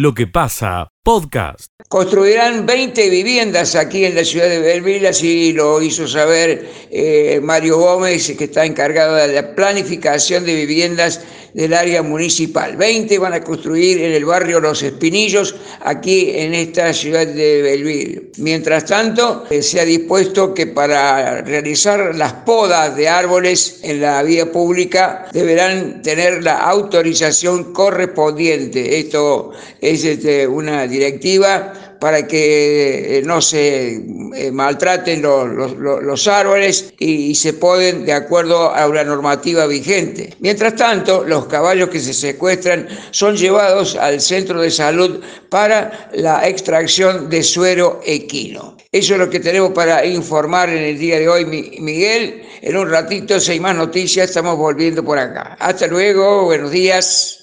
lo que pasa, podcast. Construirán 20 viviendas aquí en la ciudad de Belville, así lo hizo saber eh, Mario Gómez, que está encargado de la planificación de viviendas del área municipal. 20 van a construir en el barrio Los Espinillos, aquí en esta ciudad de Belville. Mientras tanto, eh, se ha dispuesto que para realizar las podas de árboles en la vía pública deberán tener la autorización correspondiente. Esto es este, una directiva para que eh, no se eh, maltraten los, árboles y, se poden de acuerdo a una normativa vigente. Mientras tanto, los caballos que se secuestran son llevados al centro de salud para la extracción de suero equino. Eso es lo que tenemos para informar en el día de hoy, Miguel. En un ratito, hay más noticias, estamos volviendo por acá. Hasta luego, buenos días.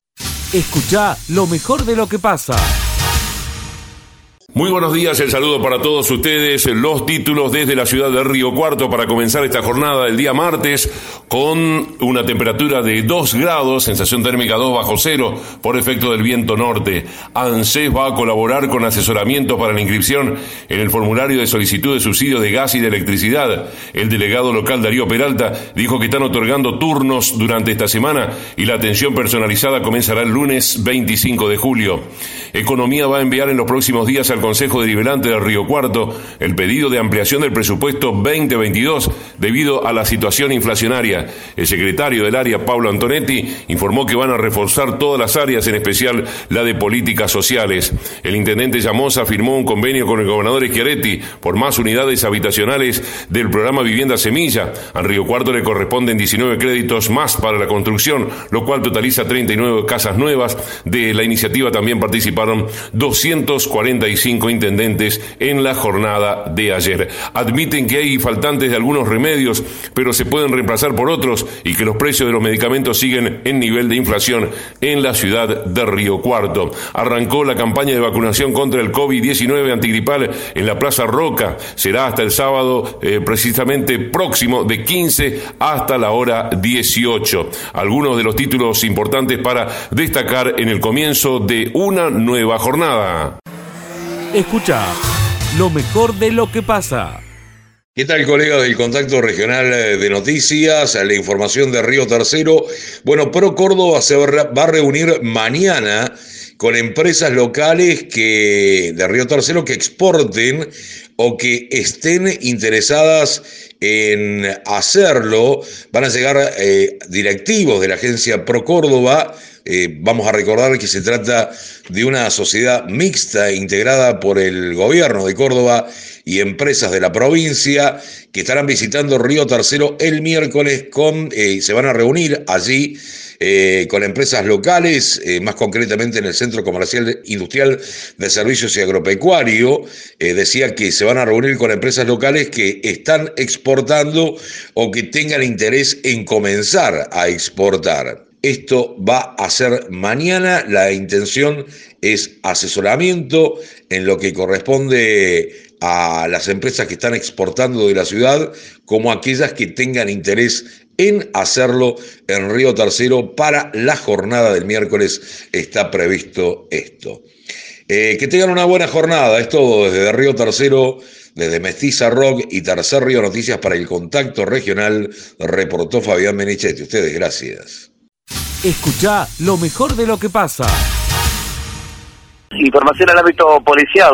Escucha lo mejor de lo que pasa. Muy buenos días, el saludo para todos ustedes, los títulos desde la ciudad de Río Cuarto para comenzar esta jornada del día martes con una temperatura de 2 grados, sensación térmica 2 bajo cero por efecto del viento norte. ANSES va a colaborar con asesoramiento para la inscripción en el formulario de solicitud de subsidio de gas y de electricidad. El delegado local Darío Peralta dijo que están otorgando turnos durante esta semana y la atención personalizada comenzará el lunes 25 de julio. Economía va a enviar en los próximos días al Consejo Deliberante del Río Cuarto el pedido de ampliación del presupuesto 2022 debido a la situación inflacionaria. El secretario del área, Pablo Antonetti, informó que van a reforzar todas las áreas, en especial la de políticas sociales. El intendente Llamosa firmó un convenio con el gobernador Schiaretti por más unidades habitacionales del programa Vivienda Semilla. Al Río Cuarto le corresponden 19 créditos más para la construcción, lo cual totaliza 39 casas nuevas. De la iniciativa también participaron 245 intendentes en la jornada de ayer. Admiten que hay faltantes de algunos remedios, pero se pueden reemplazar por otros y que los precios de los medicamentos siguen en nivel de inflación en la ciudad de Río Cuarto. Arrancó la campaña de vacunación contra el COVID-19 antigripal en la Plaza Roca. Será hasta el sábado eh, precisamente próximo de 15 hasta la hora 18. Algunos de los títulos importantes para destacar en el comienzo de una nueva jornada. Escucha lo mejor de lo que pasa. ¿Qué tal, colega del Contacto Regional de Noticias? La información de Río Tercero. Bueno, Pro Córdoba se va a reunir mañana con empresas locales que, de Río Tercero que exporten o que estén interesadas en hacerlo. Van a llegar eh, directivos de la agencia Pro Córdoba eh, vamos a recordar que se trata de una sociedad mixta integrada por el gobierno de Córdoba y empresas de la provincia que estarán visitando Río Tercero el miércoles con, eh, se van a reunir allí eh, con empresas locales, más concretamente en el Centro Comercial Industrial de Servicios y Agropecuario. decía que se van a reunir con empresas locales que están exportando o que tengan interés en comenzar a exportar. Esto va a ser mañana. La intención es asesoramiento en lo que corresponde a las empresas que están exportando de la ciudad, como aquellas que tengan interés en hacerlo en Río Tercero para la jornada del miércoles está previsto esto. Eh, que tengan una buena jornada, es todo desde Río Tercero, desde Mestiza Rock y Tercer Río Noticias para el Contacto Regional, reportó Fabián Menichetti. Ustedes, gracias. Escucha lo mejor de lo que pasa. Información al ámbito policial.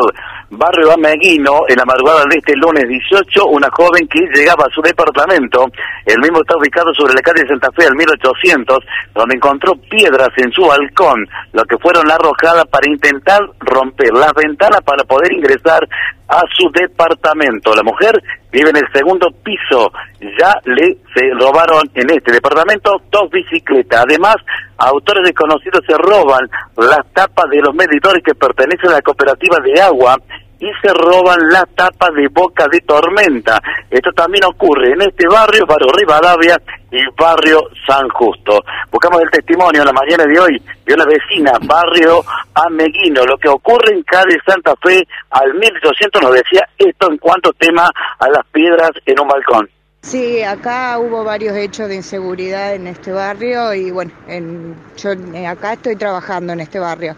Barrio Ameguino, en la madrugada de este lunes 18, una joven que llegaba a su departamento, el mismo está ubicado sobre la calle Santa Fe al 1800, donde encontró piedras en su balcón, lo que fueron arrojadas para intentar romper las ventanas para poder ingresar a su departamento. La mujer vive en el segundo piso, ya le se robaron en este departamento dos bicicletas. Además, autores desconocidos se roban las tapas de los medidores que pertenecen a la cooperativa de agua y se roban las tapas de boca de tormenta. Esto también ocurre en este barrio, barrio Rivadavia y barrio San Justo. Buscamos el testimonio en la mañana de hoy de una vecina, barrio Ameguino, lo que ocurre en calle Santa Fe al 1800 nos decía esto en cuanto tema a las piedras en un balcón. Sí, acá hubo varios hechos de inseguridad en este barrio y bueno, yo acá estoy trabajando en este barrio.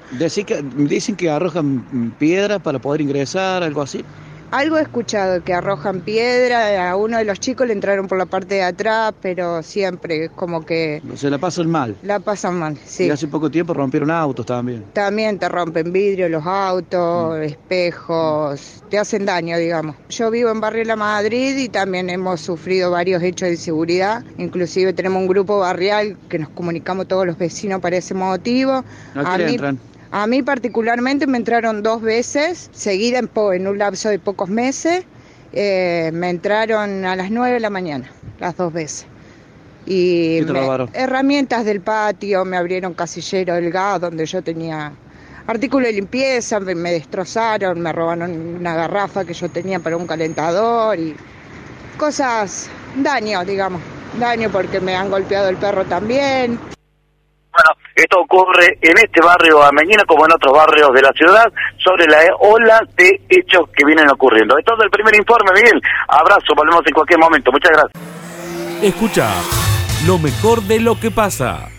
dicen que arrojan piedras para poder ingresar, algo así. Algo he escuchado, que arrojan piedra, a uno de los chicos le entraron por la parte de atrás, pero siempre es como que... Se la pasan mal. La pasan mal, sí. Y hace poco tiempo rompieron autos también. También te rompen vidrio los autos, mm. espejos, te hacen daño, digamos. Yo vivo en Barrio La Madrid y también hemos sufrido varios hechos de inseguridad, inclusive tenemos un grupo barrial que nos comunicamos todos los vecinos para ese motivo. ¿A, qué entran? A mí particularmente me entraron dos veces, seguida en, en un lapso de pocos meses. Eh, me entraron a las nueve de la mañana, las dos veces. Y herramientas del patio, me abrieron casillero del gas donde yo tenía artículos de limpieza, me, me, destrozaron, me robaron una garrafa que yo tenía para un calentador y cosas, daño, digamos, daño porque me han golpeado el perro también. Bueno, esto ocurre en este barrio Ameñina como en otros barrios de la ciudad sobre la ola de hechos que vienen ocurriendo. Esto es el primer informe, Miguel. Abrazo, volvemos en cualquier momento. Muchas gracias. Escucha lo mejor de lo que pasa.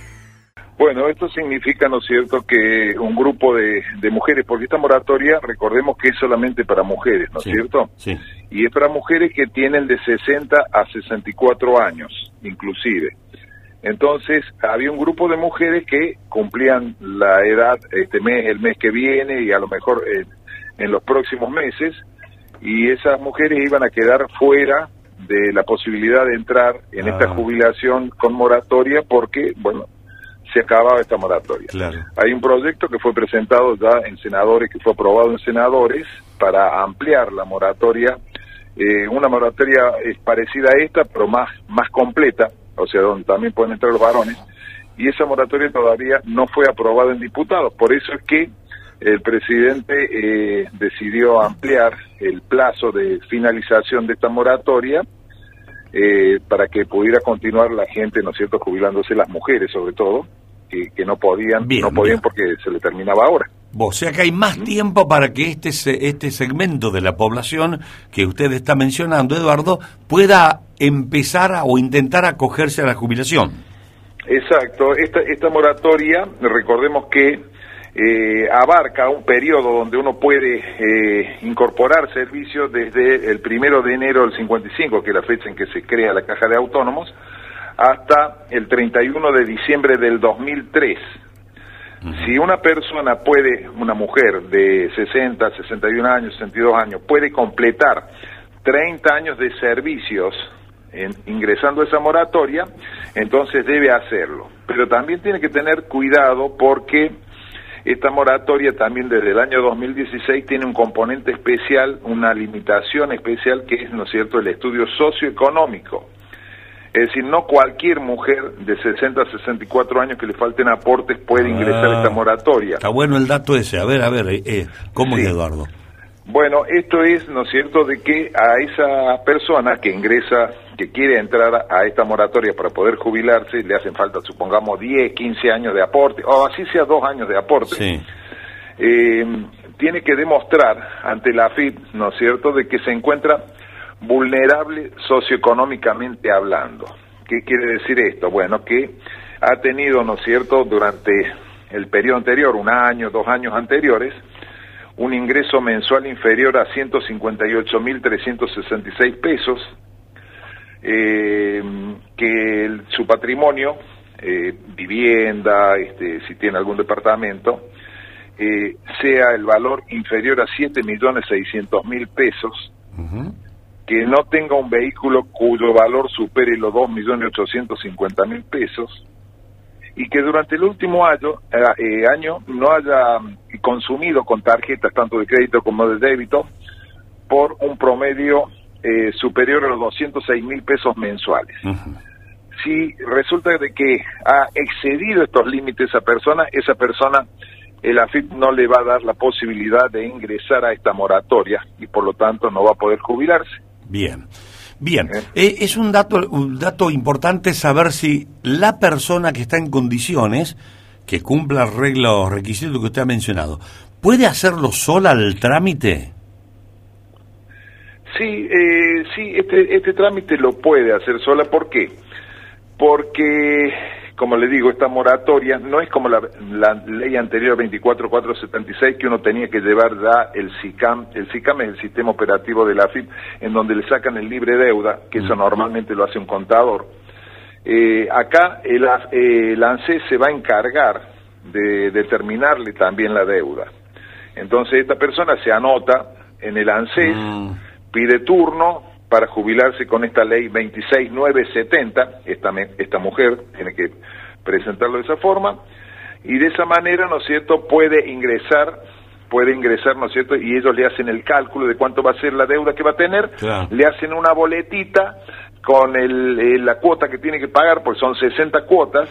Bueno, esto significa, ¿no es cierto?, que un grupo de, mujeres, porque esta moratoria, recordemos que es solamente para mujeres, ¿no es cierto? Sí. Y es para mujeres que tienen de 60 a 64 años, inclusive. Entonces había un grupo de mujeres que cumplían la edad este mes, el mes que viene y a lo mejor en los próximos meses y esas mujeres iban a quedar fuera de la posibilidad de entrar en esta ah. jubilación con moratoria porque, bueno, se acababa esta moratoria. Hay un proyecto que fue presentado ya en senadores, que fue aprobado en senadores para ampliar la moratoria. Eh, una moratoria es parecida a esta, pero más, más completa, o sea, donde también pueden entrar los varones, y esa moratoria todavía no fue aprobada en diputados. Por eso es que el presidente eh, decidió ampliar el plazo de finalización de esta moratoria eh, para que pudiera continuar la gente, ¿no es cierto?, jubilándose las mujeres sobre todo, que, que no podían, no podían porque se le terminaba ahora. O sea que hay más tiempo para que este, este segmento de la población que usted está mencionando, Eduardo, pueda empezar a, o intentar acogerse a la jubilación. Exacto, esta, esta moratoria, recordemos que eh, abarca un periodo donde uno puede eh, incorporar servicios desde el primero de enero del 55, que es la fecha en que se crea la Caja de Autónomos, hasta el 31 de diciembre del 2003. Si una persona puede, una mujer de 60, 61 años, 62 años, puede completar 30 años de servicios ingresando a esa moratoria, entonces debe hacerlo. Pero también tiene que tener cuidado porque esta moratoria también desde el año 2016 tiene un componente especial, una limitación especial que es, ¿no es cierto?, el estudio socioeconómico. Es decir, no cualquier mujer de 60 a 64 años que le falten aportes puede ingresar a esta ah, moratoria. Está bueno el dato ese. A ver, a ver, eh, eh ¿cómo es, Eduardo? Bueno, esto es, ¿no es cierto?, de que a esa persona que ingresa, que quiere entrar a esta moratoria para poder jubilarse, le hacen falta, supongamos, 10, 15 años de aporte, o así sea dos años de aporte. Eh, tiene que demostrar ante la AFIP, ¿no es cierto?, de que se encuentra vulnerable socioeconómicamente hablando. ¿Qué quiere decir esto? Bueno, que ha tenido, ¿no es cierto?, durante el periodo anterior, un año, dos años anteriores, un ingreso mensual inferior a 158.366 pesos, eh, que su patrimonio, eh, vivienda, este, si tiene algún departamento, eh, sea el valor inferior a 7.600.000 pesos, que no tenga un vehículo cuyo valor supere los 2.850.000 pesos y que durante el último año, eh, eh, año no haya consumido con tarjetas tanto de crédito como de débito por un promedio eh, superior a los 206 mil pesos mensuales. Si resulta de que ha excedido estos límites esa persona, esa persona el AFIP no le va a dar la posibilidad de ingresar a esta moratoria y por lo tanto no va a poder jubilarse. Bien. Bien, eh. Eh, es un dato, un dato importante saber si la persona que está en condiciones, que cumpla los requisitos que usted ha mencionado, ¿puede hacerlo sola el trámite? Sí, eh, sí, este, este trámite lo puede hacer sola. ¿Por qué? Porque, como le digo, esta moratoria no es como la, ley anterior 24476 que uno tenía que llevar ya el SICAM. El SICAM es el sistema operativo de la AFIP, en donde le sacan el libre deuda, que eso normalmente lo hace un contador. Eh, acá el, el ANSES se va a encargar de determinarle también la deuda. Entonces esta persona se anota en el ANSES, mm. pide turno para jubilarse con esta ley 26970, esta, esta mujer tiene que presentarlo de esa forma, y de esa manera, ¿no es cierto?, puede ingresar, puede ingresar, ¿no es cierto?, y ellos le hacen el cálculo de cuánto va a ser la deuda que va a tener, le hacen una boletita con el, la cuota que tiene que pagar, pues son 60 cuotas,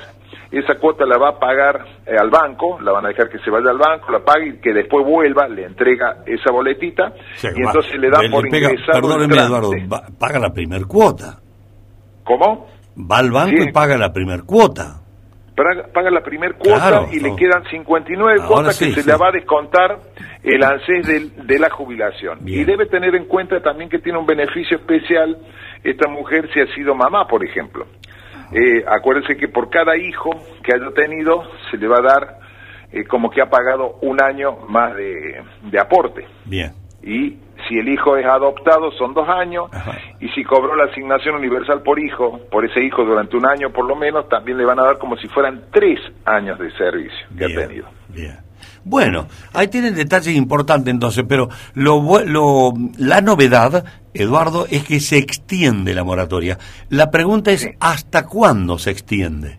esa cuota la va a pagar eh, al banco, la van a dejar que se vaya al banco, la pague y que después vuelva, le entrega esa boletita y entonces le dan por ingresar. Perdóneme, Eduardo, paga la primer cuota. ¿Cómo? Va al banco y paga la primer cuota. Paga, la primer cuota y le quedan 59 cuotas que se le va a descontar el ANSES de, de la jubilación. Y debe tener en cuenta también que tiene un beneficio especial esta mujer si ha sido mamá, por ejemplo. Eh, acuérdense que por cada hijo que haya tenido se le va a dar eh, como que ha pagado un año más de, aporte. Bien. Y si el hijo es adoptado son dos años y si cobró la asignación universal por hijo, por ese hijo durante un año por lo menos, también le van a dar como si fueran tres años de servicio que ha tenido. Bien. Bueno, ahí tienen detalles importantes entonces, pero lo, lo, la novedad, Eduardo, es que se extiende la moratoria. La pregunta es, ¿hasta cuándo se extiende?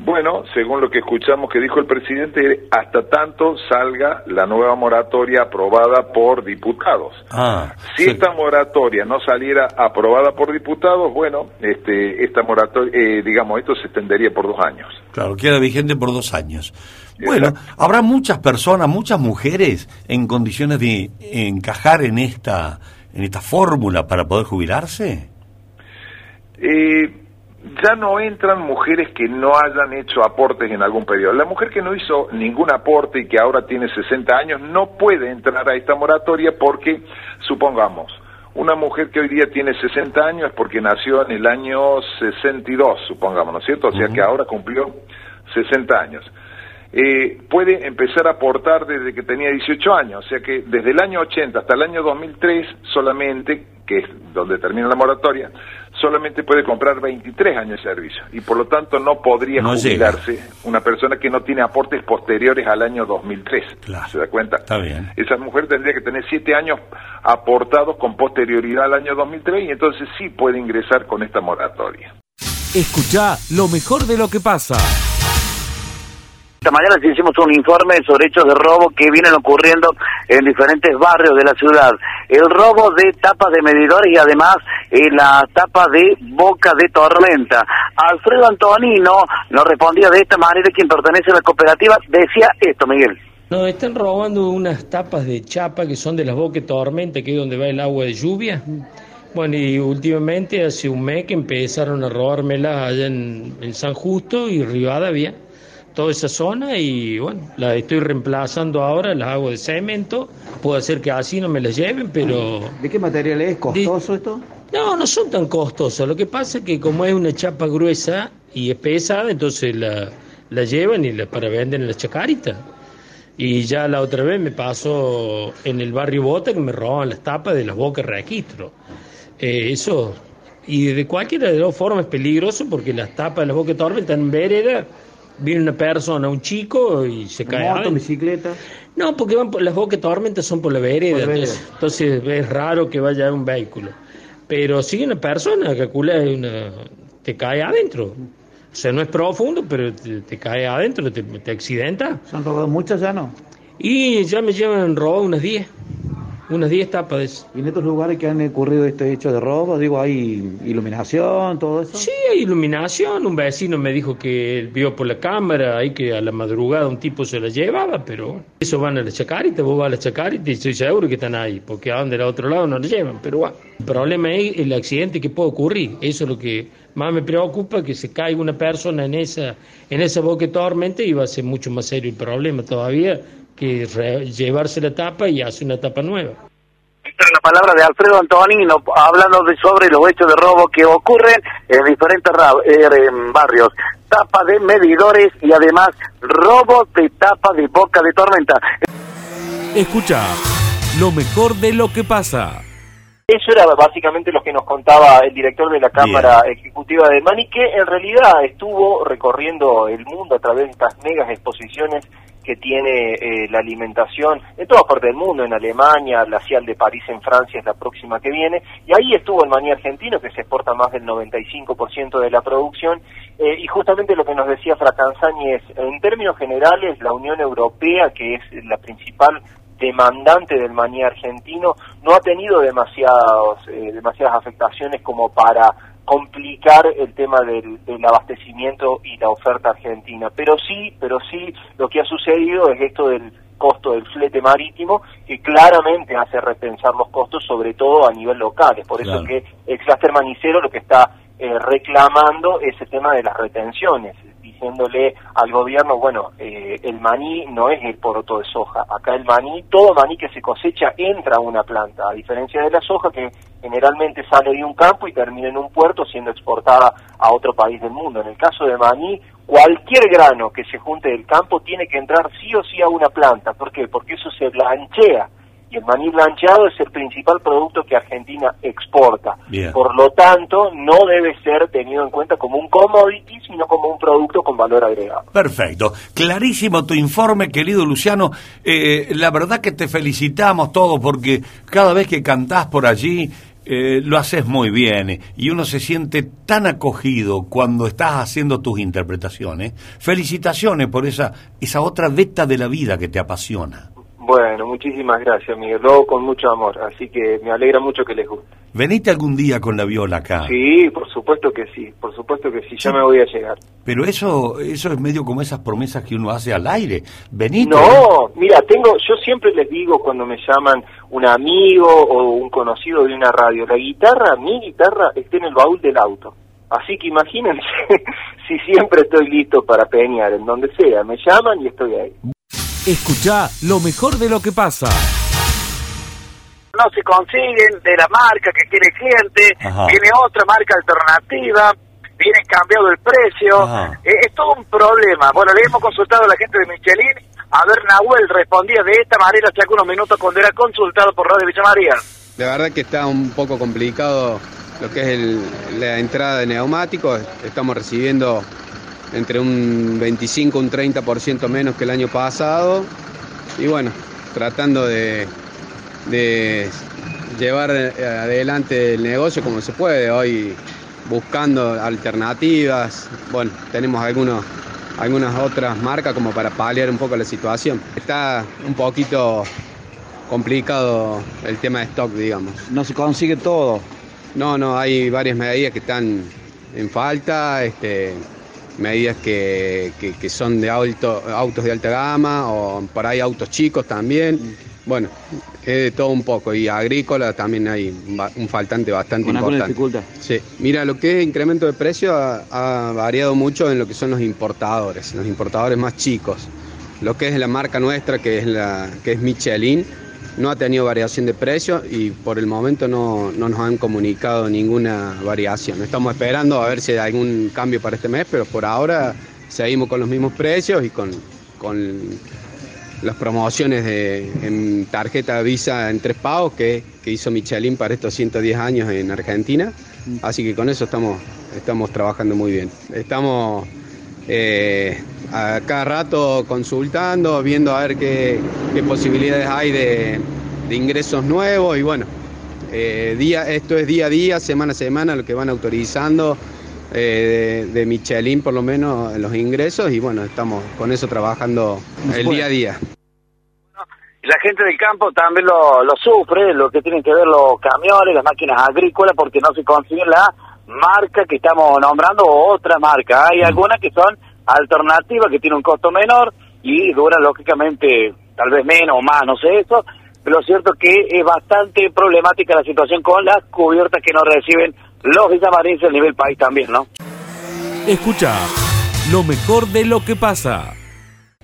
Bueno, según lo que escuchamos que dijo el presidente, hasta tanto salga la nueva moratoria aprobada por diputados. Ah, si esta moratoria no saliera aprobada por diputados, bueno, este, esta moratoria, eh, digamos, esto se extendería por dos años. Claro, queda vigente por dos años. Bueno, habrá muchas personas, muchas mujeres en condiciones de encajar en esta, en esta fórmula para poder jubilarse. Eh, ya no entran mujeres que no hayan hecho aportes en algún periodo. La mujer que no hizo ningún aporte y que ahora tiene 60 años no puede entrar a esta moratoria porque, supongamos, una mujer que hoy día tiene 60 años es porque nació en el año 62, supongamos, ¿no es cierto? O sea que ahora cumplió 60 años eh, puede empezar a aportar desde que tenía 18 años, o sea que desde el año 80 hasta el año 2003 solamente, que es donde termina la moratoria, solamente puede comprar 23 años de servicio y por lo tanto no podría jubilarse una persona que no tiene aportes posteriores al año 2003. ¿Se da cuenta? Está bien. Esa mujer tendría que tener 7 años aportados con posterioridad al año 2003 y entonces sí puede ingresar con esta moratoria. Escucha lo mejor de lo que pasa. Esta mañana hicimos un informe sobre hechos de robo que vienen ocurriendo en diferentes barrios de la ciudad. El robo de tapas de medidores y además eh, la tapa de boca de tormenta. Alfredo Antonino nos respondía de esta manera, quien pertenece a la cooperativa, decía esto, Miguel. No, están robando unas tapas de chapa que son de las bocas de tormenta, que es donde va el agua de lluvia. Bueno, y últimamente hace un mes que empezaron a robármelas allá en, en San Justo y Rivadavia toda esa zona y bueno, la estoy reemplazando ahora, las hago de cemento, puede ser que así no me las lleven, pero... ¿De qué material es? ¿Costoso esto? No, no son tan costosos, lo que pasa es que como es una chapa gruesa y es pesada, entonces la, la llevan y la, para vender en la chacarita. Y ya la otra vez me pasó en el barrio Bota que me roban las tapas de las bocas registro. Eh, eso, y de cualquiera de las formas es peligroso porque las tapas de las bocas tormenta en vereda viene una persona, un chico y se cae. ¿Moto, bicicleta? No, porque van por, las bocas tormentas son por la vereda, entonces, es raro que vaya un vehículo. Pero si una persona, calcula, una, te cae adentro. O sea, no es profundo, pero te, cae adentro, te, te accidenta. ¿Se han robado muchas ya no? Y ya me llevan robado unas 10 unas 10 tapas. ¿Y en estos lugares que han ocurrido este hecho de robo, digo, hay iluminación, todo eso? Sí, hay iluminación. Un vecino me dijo que él vio por la cámara ahí que a la madrugada un tipo se la llevaba, pero eso van a la chacarita, vos vas a la chacarita y estoy seguro que están ahí, porque a donde otro lado no la llevan, pero bueno. El problema es el accidente que puede ocurrir. Eso es lo que más me preocupa, que se caiga una persona en esa, en esa boca tormenta y va a ser mucho más serio el problema todavía que llevarse la tapa y hace una tapa nueva. la palabra de Alfredo Antonino hablando de, sobre los hechos de robo que ocurren en diferentes eh, barrios. Tapa de medidores y además robo de tapa de boca de tormenta. Escucha lo mejor de lo que pasa. Eso era básicamente lo que nos contaba el director de la Cámara Ejecutiva de Mani, que en realidad estuvo recorriendo el mundo a través de estas megas exposiciones que tiene eh, la alimentación en todas partes del mundo, en Alemania, la CIAL de París en Francia es la próxima que viene, y ahí estuvo el maní argentino, que se exporta más del 95% de la producción, eh, y justamente lo que nos decía Fratanzani es, en términos generales, la Unión Europea, que es la principal demandante del maní argentino, no ha tenido demasiados, eh, demasiadas afectaciones como para complicar el tema del, abastecimiento y la oferta argentina. Pero sí, pero sí, lo que ha sucedido es esto del costo del flete marítimo, que claramente hace repensar los costos, sobre todo a nivel local. Es por eso que el cluster manicero lo que está eh, reclamando es el tema de las retenciones diciéndole al gobierno, bueno, eh, el maní no es el poroto de soja, acá el maní, todo maní que se cosecha entra a una planta, a diferencia de la soja que generalmente sale de un campo y termina en un puerto siendo exportada a otro país del mundo. En el caso de maní, cualquier grano que se junte del campo tiene que entrar sí o sí a una planta. ¿Por qué? Porque eso se blanchea y el maní blancheado es el principal producto que Argentina exporta. Por lo tanto, no debe ser tenido en cuenta como un commodity, sino como un producto con valor agregado. Perfecto. Clarísimo tu informe, querido Luciano. Eh, la verdad que te felicitamos todos porque cada vez que cantás por allí, eh, lo haces muy bien y uno se siente tan acogido cuando estás haciendo tus interpretaciones. Felicitaciones por esa, esa otra veta de la vida que te apasiona. Bueno, muchísimas gracias, Miguel. Lo con mucho amor, así que me alegra mucho que les guste. ¿Veniste algún día con la viola acá? Sí, por supuesto que sí, por supuesto que sí, ya me voy a llegar. Pero eso eso es medio como esas promesas que uno hace al aire. ¿Veniste? No, mira, tengo yo siempre les digo cuando me llaman un amigo o un conocido de una radio, la guitarra, mi guitarra está en el baúl del auto. Así que imagínense si siempre estoy listo para peñar en donde sea, me llaman y estoy ahí. Escucha lo mejor de lo que pasa. No se consiguen de la marca que quiere cliente, tiene otra marca alternativa, viene cambiado el precio, eh, es todo un problema. Bueno, le hemos consultado a la gente de Michelin, a ver, Nahuel respondía de esta manera hace algunos minutos cuando era consultado por Radio Villa María. La verdad que está un poco complicado lo que es la entrada de neumáticos, estamos recibiendo entre un 25 un 30% menos que el año pasado. Y bueno, tratando de, llevar adelante el negocio como se puede. Hoy buscando alternativas. Bueno, tenemos algunos, algunas otras marcas como para paliar un poco la situación. Está un poquito complicado el tema de stock, digamos. No se consigue todo. No, no, hay varias medidas que están en falta. Este, medidas que, que, son de auto, autos de alta gama o por ahí autos chicos también. Bueno, es de todo un poco y agrícola también hay un faltante bastante importante. dificultad? Sí, mira, lo que es incremento de precio ha, variado mucho en lo que son los importadores, los importadores más chicos. Lo que es la marca nuestra, que es, la, que es Michelin, no ha tenido variación de precio y por el momento no, nos han comunicado ninguna variación. Estamos esperando a ver si hay algún cambio para este mes, pero por ahora seguimos con los mismos precios y con, las promociones de, en tarjeta Visa en tres pagos que, hizo Michelin para estos 110 años en Argentina. Así que con eso estamos, estamos trabajando muy bien. Estamos eh, a cada rato consultando, viendo a ver qué, posibilidades hay de, ingresos nuevos y bueno, eh, día, esto es día a día, semana a semana lo que van autorizando eh, de, Michelin por lo menos los ingresos y bueno, estamos con eso trabajando el día a día. La gente del campo también lo, lo sufre, lo que tienen que ver los camiones, las máquinas agrícolas, porque no se consigue la marca que estamos nombrando o otra marca. Hay algunas que son alternativa que tiene un costo menor y dura lógicamente tal vez menos o más, no sé eso, pero lo cierto es que es bastante problemática la situación con las cubiertas que no reciben los villamarenses a nivel país también, ¿no? Escucha lo mejor de lo que pasa.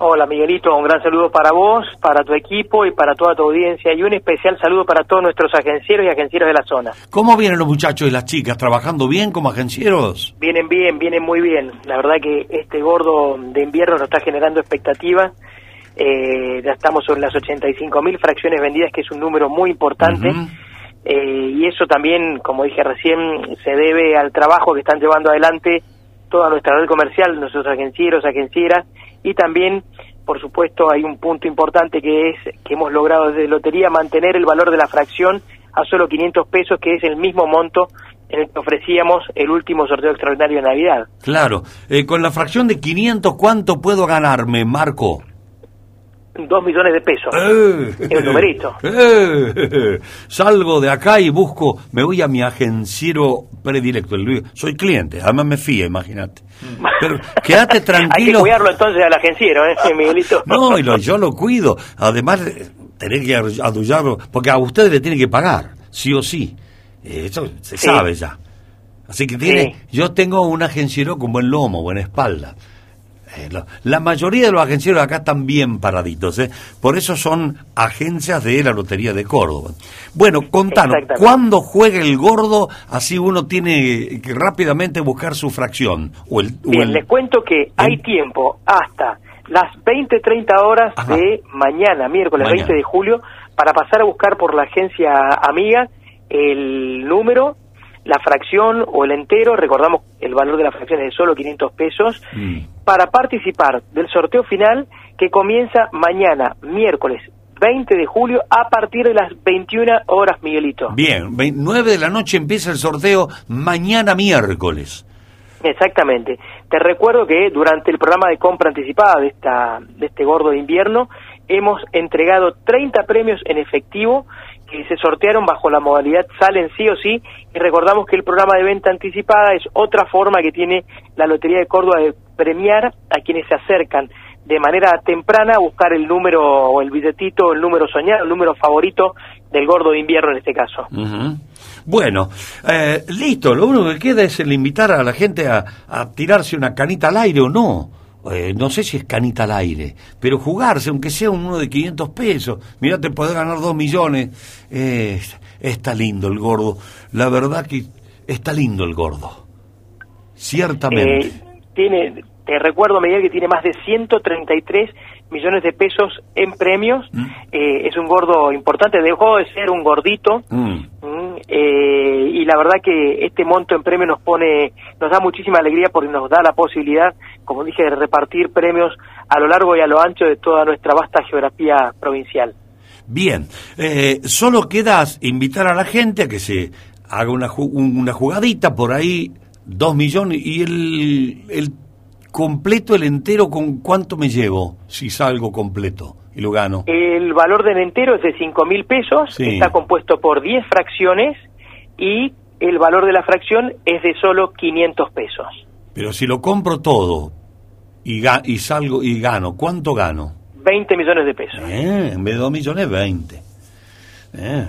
Hola Miguelito, un gran saludo para vos, para tu equipo y para toda tu audiencia y un especial saludo para todos nuestros agencieros y agencieros de la zona. ¿Cómo vienen los muchachos y las chicas? ¿Trabajando bien como agencieros? Vienen bien, vienen muy bien. La verdad que este gordo de invierno nos está generando expectativas. Eh, ya estamos sobre las 85 mil fracciones vendidas, que es un número muy importante. Eh, y eso también, como dije recién, se debe al trabajo que están llevando adelante toda nuestra red comercial, nuestros agencieros, agencieras y también, por supuesto, hay un punto importante que es que hemos logrado desde Lotería mantener el valor de la fracción a solo 500 pesos, que es el mismo monto en el que ofrecíamos el último sorteo extraordinario de Navidad. Claro. Eh, con la fracción de 500, ¿cuánto puedo ganarme, Marco? Dos millones de pesos. Eh, un numerito. Eh, salgo de acá y busco, me voy a mi agenciero predilecto. Soy cliente, además me fía, imagínate. Pero quédate tranquilo. Hay que cuidarlo entonces al agenciero, ¿eh, Miguelito? No, y yo lo cuido. Además, tenés que adullarlo, porque a ustedes le tienen que pagar, sí o sí. Eso se sabe ya. Así que tiene, yo tengo un agenciero con buen lomo, buena espalda. Eh, la mayoría de los agencieros acá están bien paraditos, ¿eh? por eso son agencias de la Lotería de Córdoba. Bueno, contanos, ¿cuándo juega el gordo? Así uno tiene que rápidamente buscar su fracción. O el, bien, les cuento que hay tiempo hasta las 20, 30 horas de mañana, miércoles 20 de julio, para pasar a buscar por la agencia amiga el número la fracción o el entero, recordamos el valor de la fracción es de solo 500 pesos, mm. para participar del sorteo final que comienza mañana, miércoles 20 de julio, a partir de las 21 horas, Miguelito. Bien, 9 de la noche empieza el sorteo mañana miércoles. Exactamente. Te recuerdo que durante el programa de compra anticipada de, esta, de este gordo de invierno, hemos entregado 30 premios en efectivo que se sortearon bajo la modalidad salen sí o sí y recordamos que el programa de venta anticipada es otra forma que tiene la Lotería de Córdoba de premiar a quienes se acercan de manera temprana a buscar el número o el billetito, el número soñado, el número favorito del gordo de invierno en este caso. Bueno, eh, listo, lo único que queda es el invitar a la gente a tirarse una canita al aire o no. Eh, no sé si es canita al aire, pero jugarse, aunque sea uno de 500 pesos, mira, te podés ganar 2 millones. está lindo el gordo, la verdad que está lindo el gordo, ciertamente. Eh, tiene, te recuerdo, Miguel, que tiene más de 133 millones de pesos en premios. Mm. Eh, es un gordo importante, dejó de ser un gordito. Mm. Eh, y la verdad que este monto en premios nos pone, nos da muchísima alegría porque nos da la posibilidad, como dije, de repartir premios a lo largo y a lo ancho de toda nuestra vasta geografía provincial. Bien, eh, solo queda invitar a la gente a que se haga una, una jugadita por ahí, dos millones, y el, el completo, el entero, ¿con cuánto me llevo si salgo completo y lo gano? El valor del entero es de 5 mil pesos, está compuesto por 10 fracciones y el valor de la fracción es de solo 500 pesos. Pero si lo compro todo y, y salgo y gano, ¿cuánto gano? 20 millones de pesos. Eh, en vez de 2 millones, 20. Eh,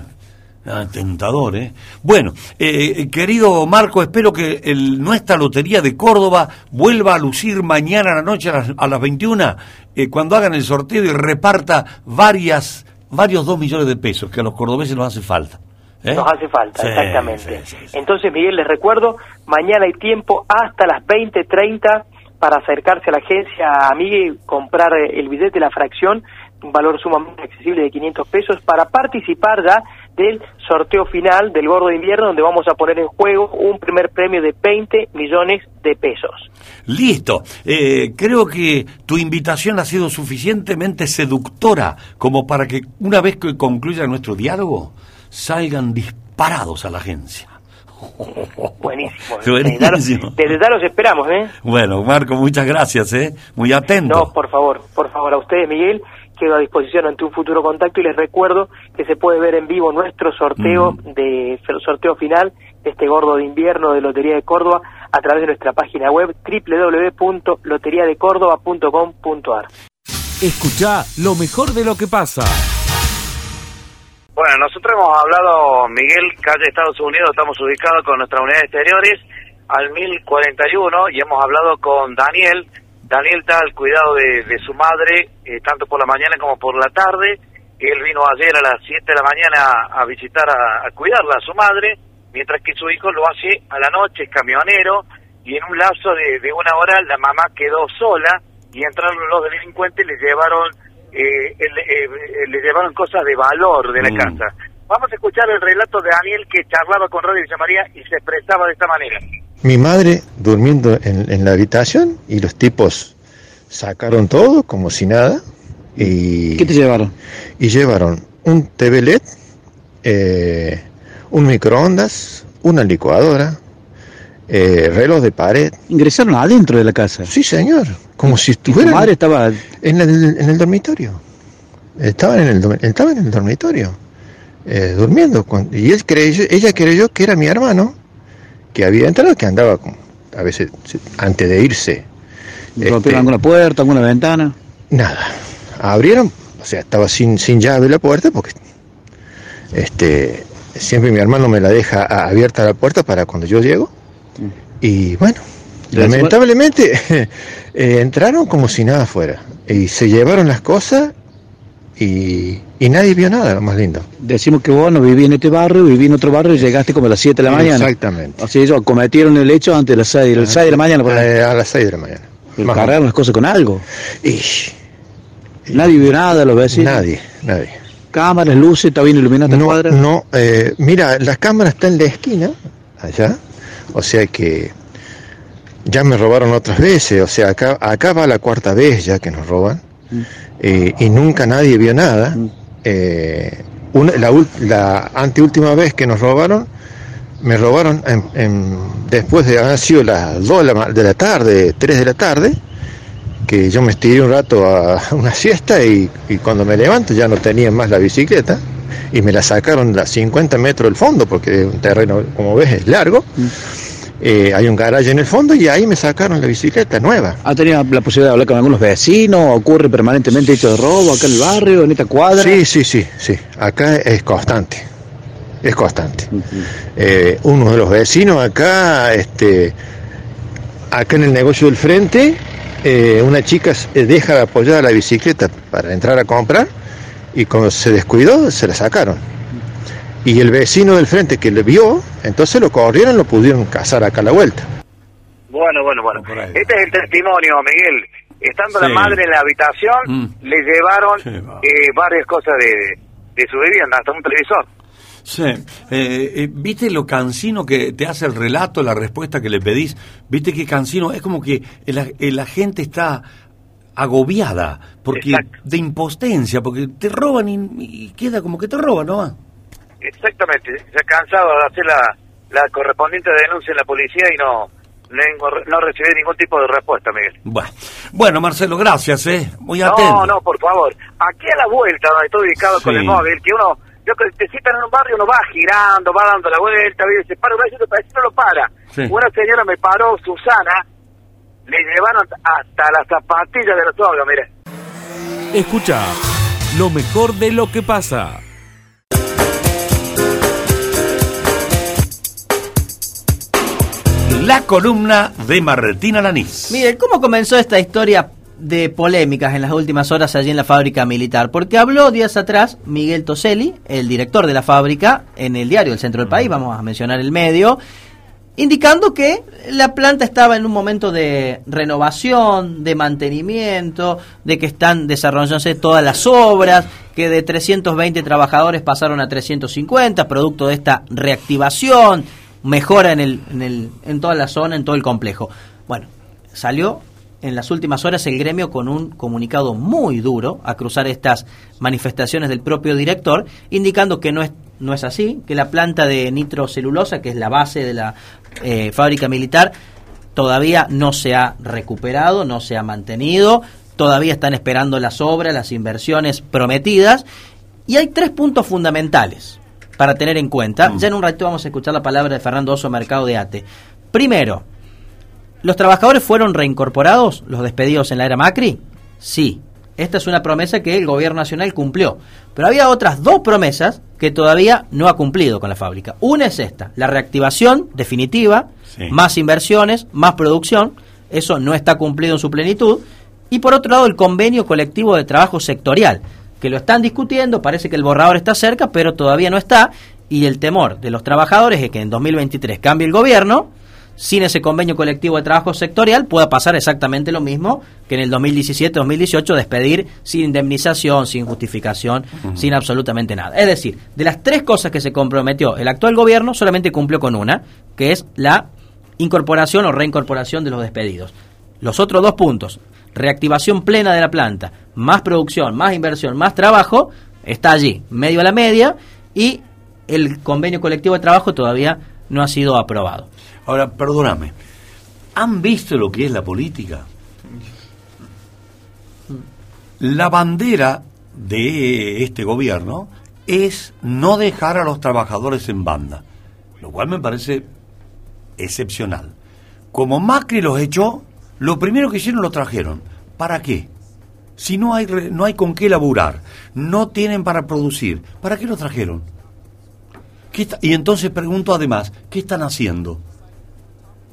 Ah, tentador, ¿eh? Bueno, eh, querido Marco, espero que el, nuestra Lotería de Córdoba vuelva a lucir mañana a la noche a las, 21, eh, cuando hagan el sorteo y reparta varias, varios dos millones de pesos, que a los cordobeses nos hace falta. ¿eh? Nos hace falta, exactamente. Entonces, Miguel, les recuerdo, mañana hay tiempo hasta las 20.30 para acercarse a la agencia amiga y comprar el billete de la fracción, un valor sumamente accesible de 500 pesos, para participar ya del sorteo final del Gordo de Invierno, donde vamos a poner en juego un primer premio de 20 millones de pesos. Listo. Eh, creo que tu invitación ha sido suficientemente seductora como para que una vez que concluya nuestro diálogo, salgan disparados a la agencia. Buenísimo. Buenísimo. Desde ya los esperamos, ¿eh? Bueno, Marco, muchas gracias, ¿eh? Muy atento. No, por favor, por favor, a ustedes, Miguel, quedo a disposición ante un futuro contacto y les recuerdo que se puede ver en vivo nuestro sorteo mm. de sorteo final de este gordo de invierno de Lotería de Córdoba a través de nuestra página web www.loteriadecórdoba.com.ar. Escucha lo mejor de lo que pasa. Bueno, nosotros hemos hablado, Miguel, calle Estados Unidos, estamos ubicados con nuestras unidades exteriores al 1041 y hemos hablado con Daniel Daniel está al cuidado de, su madre, eh, tanto por la mañana como por la tarde. Él vino ayer a las 7 de la mañana a, visitar, a, cuidarla a su madre, mientras que su hijo lo hace a la noche, es camionero, y en un lapso de, de una hora la mamá quedó sola y entraron los delincuentes y le llevaron, eh, eh, le llevaron cosas de valor de la mm. casa. Vamos a escuchar el relato de Daniel que charlaba con Radio Villa María y se expresaba de esta manera. Mi madre durmiendo en, la habitación y los tipos sacaron todo como si nada. Y, ¿Qué te llevaron? Y llevaron un TV LED, eh, un microondas, una licuadora, eh, reloj de pared. ¿Ingresaron adentro de la casa? Sí, señor. Como si estuvieran. madre estaba en el, en el dormitorio. Estaban en el, estaba en el dormitorio, eh, durmiendo. y él creyó, ella creyó que era mi hermano que había entrado, que andaba con, a veces antes de irse. ¿Rompieron este, alguna puerta, alguna ventana? Nada. Abrieron, o sea, estaba sin, sin llave la puerta porque este, siempre mi hermano me la deja abierta la puerta para cuando yo llego. Y bueno, lamentablemente eh, entraron como si nada fuera y se llevaron las cosas y, nadie vio nada, lo más lindo. Decimos que vos no viví en este barrio, viví en otro barrio y llegaste como a las 7 de la mañana. Exactamente. O sea, ellos cometieron el hecho antes de las 6, las 6 de la mañana. Eh, a las 6 de la mañana. cargaron las cosas con algo. Y, nadie vio nada, los vecinos. Nadie, nadie. Cámaras, luces, está bien iluminada no, cuadra. No, eh, mira, las cámaras están en la esquina, allá. O sea que ya me robaron otras veces. O sea, acá, acá va la cuarta vez ya que nos roban. Mm. Eh, y nunca nadie vio nada. Eh, la, la, anteúltima vez que nos robaron, me robaron después de haber sido las 2 de la, tarde, 3 de la tarde, que yo me estiré un rato a una siesta y, cuando me levanto ya no tenía más la bicicleta y me la sacaron a 50 metros del fondo porque un terreno, como ves, es largo. Eh, hay un garaje en el fondo y ahí me sacaron la bicicleta nueva. ¿Ha tenido la posibilidad de hablar con algunos vecinos? ¿Ocurre permanentemente hecho de robo acá en el barrio, en esta cuadra? Sí, sí, sí, sí. Acá es constante. Es constante. Eh, uno de los vecinos acá, este, acá en el negocio del frente, eh, una chica deja de apoyar la bicicleta para entrar a comprar y cuando se descuidó se la sacaron. Y el vecino del frente que le vio, entonces lo corrieron, lo pudieron cazar acá a la vuelta. Bueno, bueno, bueno. Este es el testimonio, Miguel. Estando la madre en la habitación, mm. le llevaron eh, varias cosas de, su vivienda, hasta un televisor. Sí, eh, eh, ¿viste lo cansino que te hace el relato, la respuesta que le pedís? ¿Viste qué cansino? Es como que la gente está agobiada porque de impostencia, porque te roban y, queda como que te roban, ¿no? Exactamente, se ha cansado de hacer la, la correspondiente denuncia en la policía y no, no recibí ningún tipo de respuesta, Miguel. Bueno, bueno Marcelo, gracias, ¿eh? Muy atento. No, no, por favor. Aquí a la vuelta, donde estoy ubicado con el móvil, que uno, yo que te citan en un barrio, uno va girando, va dando la vuelta, y se para, un para no lo para. Una señora me paró, Susana, le llevaron hasta las zapatillas de los ojos, mire. Escucha lo mejor de lo que pasa. La columna de Martina Lanís. Mire, ¿cómo comenzó esta historia de polémicas en las últimas horas allí en la fábrica militar? Porque habló días atrás Miguel Toselli, el director de la fábrica, en el diario El Centro del País, vamos a mencionar el medio, indicando que la planta estaba en un momento de renovación, de mantenimiento, de que están desarrollándose todas las obras, que de 320 trabajadores pasaron a 350, producto de esta reactivación mejora en, el, en, el, en toda la zona, en todo el complejo. Bueno, salió en las últimas horas el gremio con un comunicado muy duro a cruzar estas manifestaciones del propio director, indicando que no es, no es así, que la planta de nitrocelulosa, que es la base de la eh, fábrica militar, todavía no se ha recuperado, no se ha mantenido, todavía están esperando las obras, las inversiones prometidas, y hay tres puntos fundamentales para tener en cuenta. Mm. Ya en un ratito vamos a escuchar la palabra de Fernando Oso, Mercado de Ate. Primero, ¿los trabajadores fueron reincorporados, los despedidos en la era Macri? Sí. Esta es una promesa que el gobierno nacional cumplió. Pero había otras dos promesas que todavía no ha cumplido con la fábrica. Una es esta, la reactivación definitiva, más inversiones, más producción. eso no está cumplido en su plenitud. Y por otro lado, el convenio colectivo de trabajo sectorial, que lo están discutiendo, parece que el borrador está cerca, pero todavía no está, y el temor de los trabajadores es que en 2023 cambie el gobierno, sin ese convenio colectivo de trabajo sectorial pueda pasar exactamente lo mismo que en el 2017-2018, despedir sin indemnización, sin justificación, sin absolutamente nada. Es decir, de las tres cosas que se comprometió el actual gobierno, solamente cumplió con una, que es la incorporación o reincorporación de los despedidos. Los otros dos puntos, reactivación plena de la planta, más producción, más inversión, más trabajo, está allí, medio a la media, y el convenio colectivo de trabajo todavía no ha sido aprobado. Ahora, perdóname, ¿han visto lo que es la política? La bandera de este gobierno es no dejar a los trabajadores en banda, lo cual me parece excepcional. Como Macri los echó, lo primero que hicieron lo trajeron. ¿Para qué? Si no hay, no hay con qué laburar, no tienen para producir, ¿para qué lo trajeron? y entonces pregunto además, ¿qué están haciendo?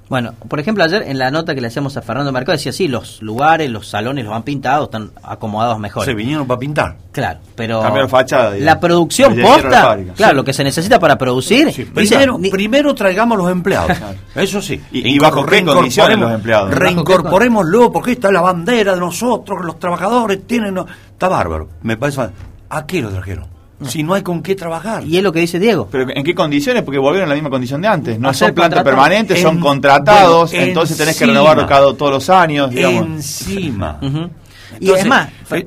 Bueno, por ejemplo, ayer en la nota que le hacíamos a Fernando Mercado decía, sí, los lugares, los salones los han pintado, están acomodados mejor. Se vinieron para pintar. Claro, pero Cambiar fachada, la producción posta, claro, lo que se necesita para producir. primero, primero, traigamos los empleados, eso sí. Y, bajo qué condiciones los empleados. Reincorporémoslo, porque esta es la bandera de nosotros, los trabajadores tienen... Está bárbaro, me parece... ¿A qué lo trajeron? Si no hay con qué trabajar. Y es lo que dice Diego. ¿Pero en qué condiciones? Porque volvieron a la misma condición de antes. No son plantas permanentes, son contratados, entonces tenés que renovarlo cada todos los años. Digamos. Encima. y además... Eh,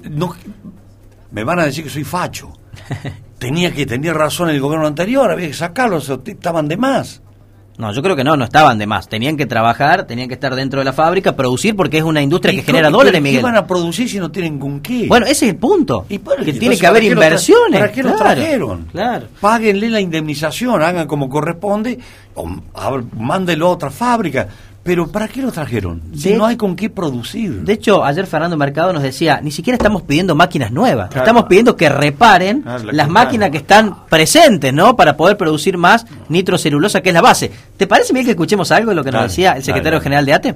me van a decir que soy facho. tenía que tener razón el gobierno anterior, había que sacarlos, estaban de más. No, yo creo que no, no estaban de más. Tenían que trabajar, tenían que estar dentro de la fábrica, producir, porque es una industria que genera dólares, Miguel. ¿Qué van a producir si no tienen con qué? Bueno, ese es el punto. ¿Y que tiene que haber inversiones. ¿Para qué lo trajeron? Claro. Páguenle la indemnización, hagan como corresponde, o mándenlo a otra fábrica. Pero ¿para qué lo trajeron? Si no hay con qué producir. De hecho, ayer Fernando Mercado nos decía, ni siquiera estamos pidiendo máquinas nuevas, estamos pidiendo que reparen las máquinas que están presentes, ¿no? Para poder producir más nitrocelulosa, que es la base. ¿Te parece bien que escuchemos algo de lo que nos decía el secretario general de ATE?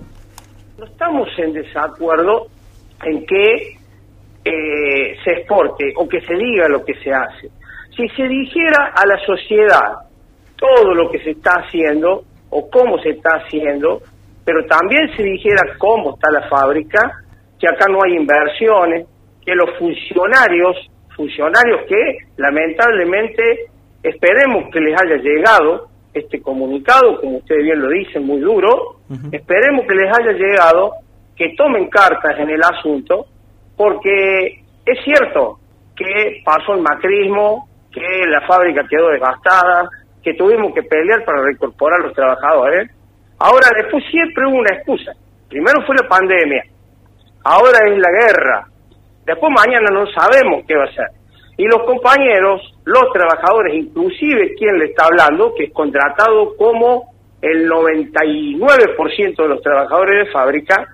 No estamos en desacuerdo en que eh, se exporte o que se diga lo que se hace. Si se dijera a la sociedad todo lo que se está haciendo o cómo se está haciendo, pero también se dijera cómo está la fábrica, que acá no hay inversiones, que los funcionarios, funcionarios que lamentablemente esperemos que les haya llegado este comunicado, como ustedes bien lo dicen, muy duro, esperemos que les haya llegado, que tomen cartas en el asunto, porque es cierto que pasó el macrismo, que la fábrica quedó devastada, que tuvimos que pelear para reincorporar a los trabajadores, Ahora, después siempre hubo una excusa. Primero fue la pandemia, ahora es la guerra, después mañana no sabemos qué va a ser. Y los compañeros, los trabajadores, inclusive quien le está hablando, que es contratado como el 99% de los trabajadores de fábrica,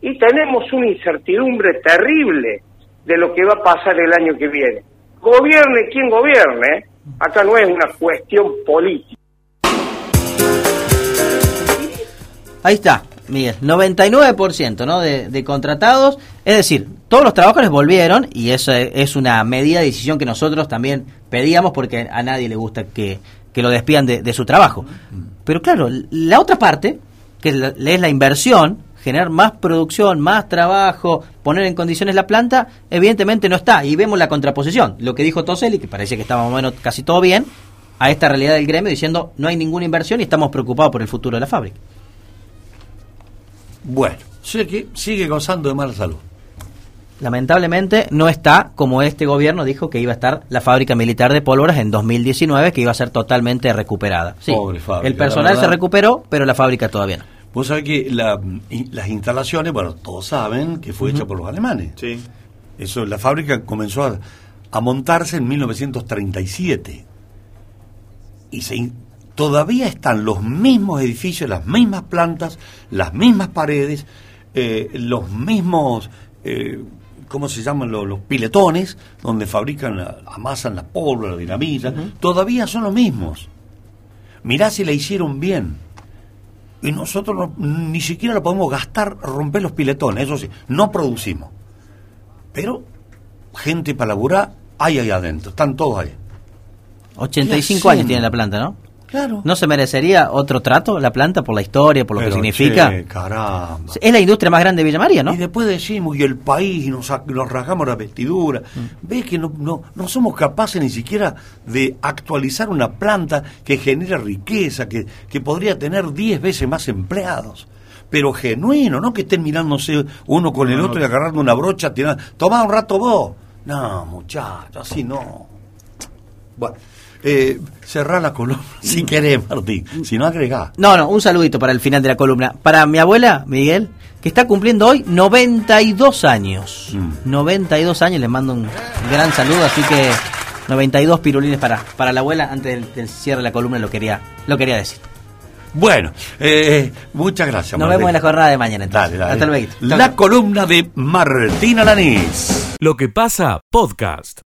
y tenemos una incertidumbre terrible de lo que va a pasar el año que viene. Gobierne quien gobierne, acá no es una cuestión política. Ahí está, Miguel, 99% ¿no? de, contratados, es decir, todos los trabajadores volvieron y eso es una medida de decisión que nosotros también pedíamos porque a nadie le gusta que, lo despidan de, su trabajo. Pero claro, la otra parte, que es la inversión, generar más producción, más trabajo, poner en condiciones la planta, evidentemente no está. Y vemos la contraposición, lo que dijo Toseli, que parece que estaba más o menos casi todo bien, a esta realidad del gremio diciendo no hay ninguna inversión y estamos preocupados por el futuro de la fábrica. Bueno, que sigue gozando de mala salud. Lamentablemente no está como este gobierno dijo que iba a estar la fábrica militar de pólvoras en 2019, que iba a ser totalmente recuperada. Sí, el personal se recuperó, pero la fábrica todavía no. Vos sabés que las instalaciones, bueno, todos saben que fue hecha por los alemanes. Sí. Eso, la fábrica comenzó a, a montarse en 1937 y se todavía están los mismos edificios, las mismas plantas, las mismas paredes, eh, los mismos, eh, ¿cómo se llaman? Los, piletones, donde fabrican, amasan la pólvora, la dinamita, todavía son los mismos. Mirá si la hicieron bien. y nosotros ni siquiera lo podemos gastar, romper los piletones, eso sí, no producimos. Pero gente para laburar hay ahí adentro, están todos ahí. 85 años tiene la planta, ¿no? Claro. ¿No se merecería otro trato la planta por la historia, por lo que significa? caramba. Es la industria más grande de Villa María, ¿no? Y después decimos, y el país, y nos, nos rasgamos la vestidura. Mm. Ves que no, no, no somos capaces ni siquiera de actualizar una planta que genera riqueza, que, que podría tener 10 veces más empleados. Pero genuino, no que estén mirándose uno con el otro y agarrando una brocha, tirando, toma un rato vos. No, muchacho, así no. Bueno. Eh, cerrar la columna si querés, Martín. Si no, agregá. No, no, un saludito para el final de la columna. Para mi abuela, Miguel, que está cumpliendo hoy 92 años. 92 años, les mando un gran saludo, así que 92 pirulines para, para la abuela. Antes del, del cierre de la columna lo quería, lo quería decir. Bueno, eh, muchas gracias. Nos Martín. vemos en la jornada de mañana. Entonces. Dale, dale. Hasta luego. La columna de Martín Alanís. Lo que pasa, podcast.